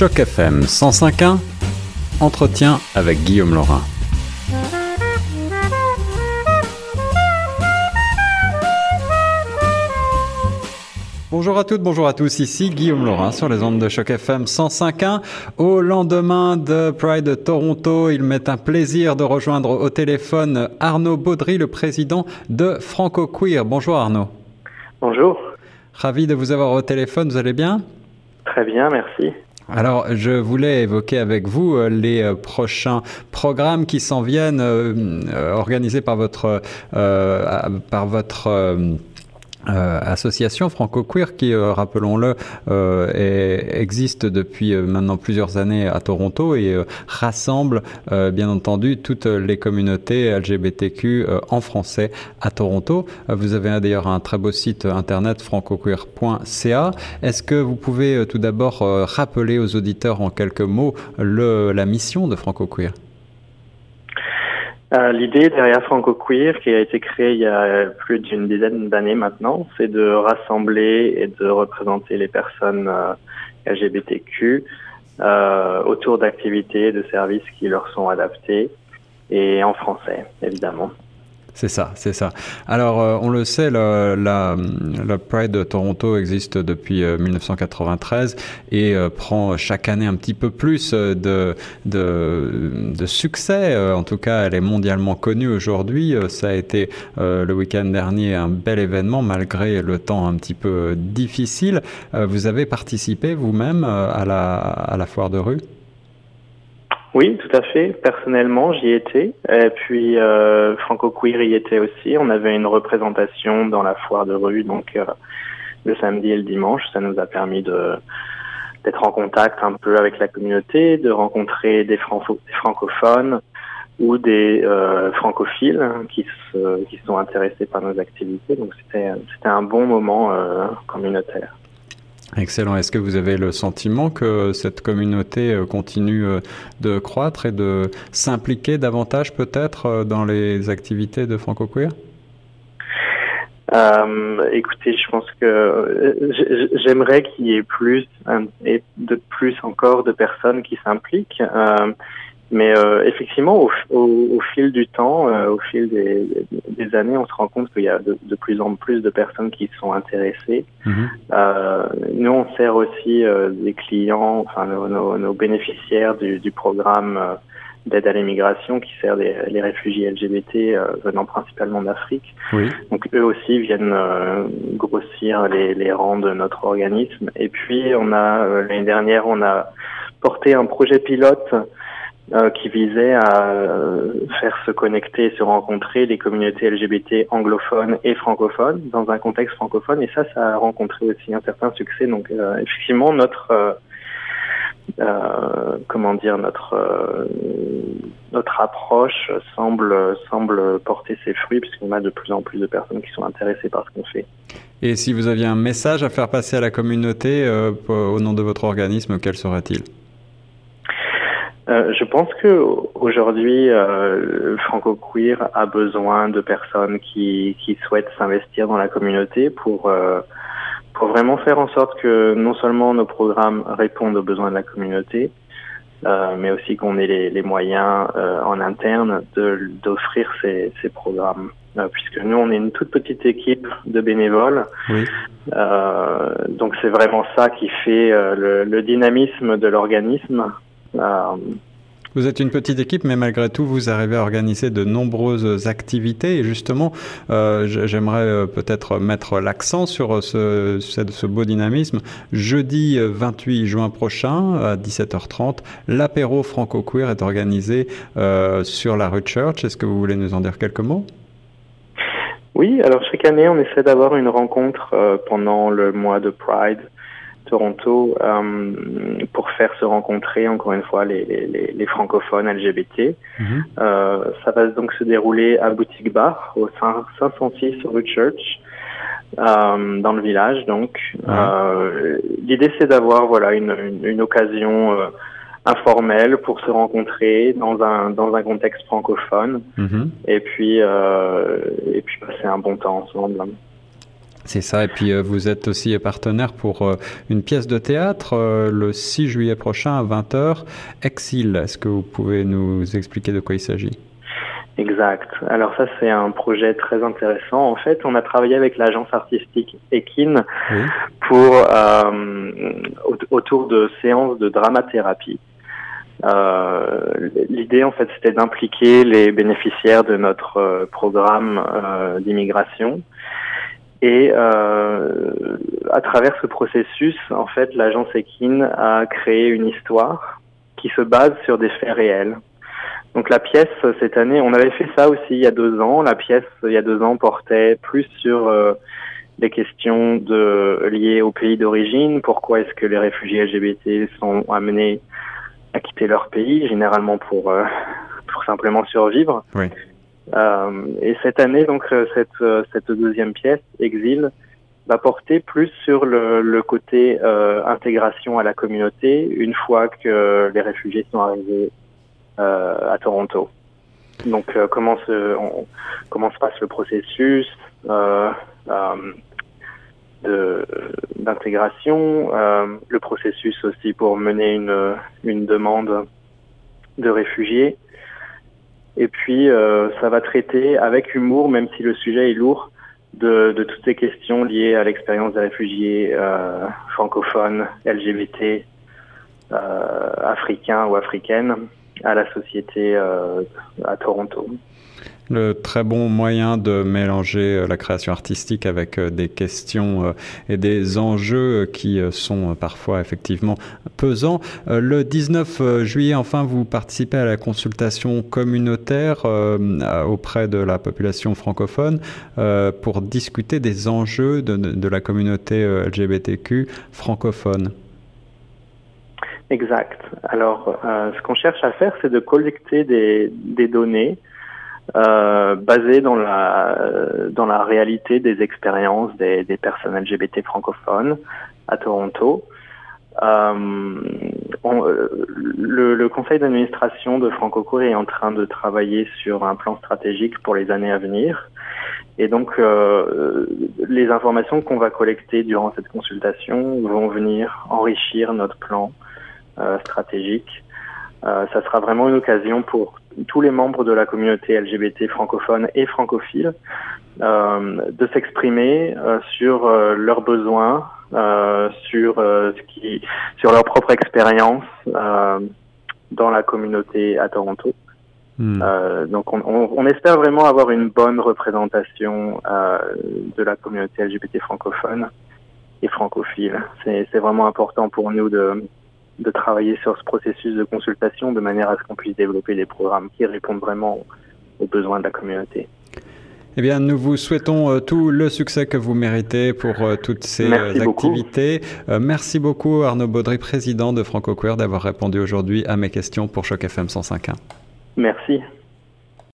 Choc FM 105.1, entretien avec Guillaume Laurin. Bonjour à toutes, bonjour à tous, ici Guillaume Laurin sur les ondes de Choc FM 105.1. Au lendemain de Pride Toronto, il m'est un plaisir de rejoindre au téléphone Arnaud Baudry, le président de Franco Queer. Bonjour Arnaud. Bonjour. Ravi de vous avoir au téléphone, vous allez bien? Très bien, merci. Alors, je voulais évoquer avec vous euh, les euh, prochains programmes qui s'en viennent, euh, organisés par votre, par votre euh, association franco-queer qui, euh, rappelons-le, euh, existe depuis euh, maintenant plusieurs années à Toronto et rassemble bien entendu toutes les communautés LGBTQ en français à Toronto. vous avez d'ailleurs un très beau site internet francoqueer.ca. Est-ce que vous pouvez tout d'abord rappeler aux auditeurs en quelques mots la mission de franco-queer? Euh, L'idée derrière Franco Queer, qui a été créée il y a plus d'une dizaine d'années maintenant, c'est de rassembler et de représenter les personnes euh, LGBTQ euh, autour d'activités de services qui leur sont adaptés et en français, évidemment. C'est ça, c'est ça. Alors, euh, on le sait, la, Pride de Toronto existe depuis 1993 euh, et euh, prend chaque année un petit peu plus de, succès. en tout cas, elle est mondialement connue aujourd'hui. ça a été le week-end dernier un bel événement malgré le temps un petit peu difficile. vous avez participé vous-même à la foire de rue? Oui, tout à fait. Personnellement, j'y étais. Et puis, euh, Franco Queer y était aussi. On avait une représentation dans la foire de rue, donc euh, le samedi et le dimanche. Ça nous a permis de d'être en contact un peu avec la communauté, de rencontrer des, francophones ou des euh, francophiles qui, se, qui sont intéressés par nos activités. Donc, c'était c'était un bon moment euh, communautaire. Excellent. Est-ce que vous avez le sentiment que cette communauté euh, continue euh, de croître et de s'impliquer davantage peut-être euh, dans les activités de Franco Queer écoutez, je pense que j'aimerais qu'il y ait plus et de plus encore de personnes qui s'impliquent. Mais euh, effectivement, au, au, au, fil du temps, euh, au fil des, des, années, on se rend compte qu'il y a de, de, plus en plus de personnes qui sont intéressées. Mhm. Euh, nous, on sert aussi euh, des clients, enfin nos, nos, nos bénéficiaires du, du programme euh, d'aide à l'immigration qui sert les, les réfugiés LGBT venant principalement d'Afrique. Oui. Donc eux aussi viennent grossir les, les rangs de notre organisme. Et puis, on a l'année dernière, on a porté un projet pilote euh, qui visait à euh, faire se connecter se rencontrer les communautés LGBT anglophones et francophones dans un contexte francophone. Et ça, ça a rencontré aussi un certain succès. Donc, euh, effectivement, notre comment dire notre notre approche semble semble porter ses fruits puisqu'on a de plus en plus de personnes qui sont intéressées par ce qu'on fait. Et si vous aviez un message à faire passer à la communauté au nom de votre organisme, quel serait-il? Euh, je pense que aujourd'hui, euh, Franco Queer a besoin de personnes qui, qui souhaitent s'investir dans la communauté pour euh, pour vraiment faire en sorte que non seulement nos programmes répondent aux besoins de la communauté, euh, mais aussi qu'on ait les, les moyens euh, en interne de d'offrir ces, ces programmes. puisque nous, on est une toute petite équipe de bénévoles, oui. donc c'est vraiment ça qui fait le, le dynamisme de l'organisme. Euh, vous êtes une petite équipe, mais malgré tout, vous arrivez à organiser de nombreuses activités. Et justement, euh, j'aimerais euh, peut-être mettre l'accent sur ce, beau dynamisme. Jeudi 28 juin prochain, à 17h30, l'apéro franco-queer est organisé sur la rue Church. Est-ce que vous voulez nous en dire quelques mots? Oui, alors chaque année, on essaie d'avoir une rencontre pendant le mois de Pride Toronto euh, pour faire se rencontrer encore une fois les, les, les francophones LGBT. Mhm. Euh, ça va donc se dérouler à Boutique Bar au 506 rue Church. Euh, dans le village donc euh, l'idée c'est d'avoir voilà une, une, une occasion euh, informelle pour se rencontrer dans un dans un contexte francophone mhm. et puis euh, et puis passer un bon temps ensemble C'est ça, et puis vous êtes aussi partenaire pour une pièce de théâtre le 6 juillet prochain à 20h, Exil. Est-ce que vous pouvez nous expliquer de quoi il s'agit? Exact. Alors ça, c'est un projet très intéressant. En fait, on a travaillé avec l'agence artistique Ekin pour euh, autour de séances de dramathérapie. Euh, L'idée, en fait, c'était d'impliquer les bénéficiaires de notre euh, programme euh, d'immigration. Et euh, à travers ce processus, en fait, l'agence Ekin a créé une histoire qui se base sur des faits réels. Donc la pièce cette année, on avait fait ça aussi il y a deux ans. La pièce il y a deux ans portait plus sur euh, des questions de liées au pays d'origine. Pourquoi est-ce que les réfugiés LGBT sont amenés à quitter leur pays, généralement pour euh, pour simplement survivre? Oui. Euh, et cette année, donc cette cette deuxième pièce, Exil, va porter plus sur le, côté intégration à la communauté une fois que les réfugiés sont arrivés euh, à Toronto. Donc euh, comment se comment se passe le processus euh, d'intégration, le processus aussi pour mener une une demande de réfugiés. Et puis, ça va traiter avec humour, même si le sujet est lourd, de, de toutes ces questions liées à l'expérience des réfugiés euh, francophones, LGBT, euh, africains ou africaines, à la société euh, à Toronto. Le très bon moyen de mélanger euh, la création artistique avec euh, des questions et des enjeux qui sont parfois effectivement pesants. Le 19 juillet, enfin, vous participez à la consultation communautaire auprès de la population francophone pour discuter des enjeux de, la communauté LGBTQ francophone. Exact. Alors, euh, ce qu'on cherche à faire, c'est de collecter des données euh, basées dans la dans la réalité des expériences des, des personnes LGBT francophones à Toronto. Euh, on, le, le, conseil d'administration de Francocour est en train de travailler sur un plan stratégique pour les années à venir. Et donc, euh, les informations qu'on va collecter durant cette consultation vont venir enrichir notre plan euh, stratégique. Euh, ça sera vraiment une occasion pour tous les membres de la communauté LGBT francophone et francophile euh, de s'exprimer sur leurs besoins, sur ce qui, sur leur propre expérience dans la communauté à Toronto. Hmm. donc on, on, on, espère vraiment avoir une bonne représentation de la communauté LGBT francophone et francophile. C'est vraiment important pour nous de, de travailler sur ce processus de consultation de manière à ce qu'on puisse développer des programmes qui répondent vraiment aux besoins de la communauté. Eh bien, nous vous souhaitons euh, tout le succès que vous méritez pour euh, toutes ces euh, activités. merci beaucoup Arnaud Baudry, président de Franco Queer, d'avoir répondu aujourd'hui à mes questions pour Choc FM 105.1. Merci.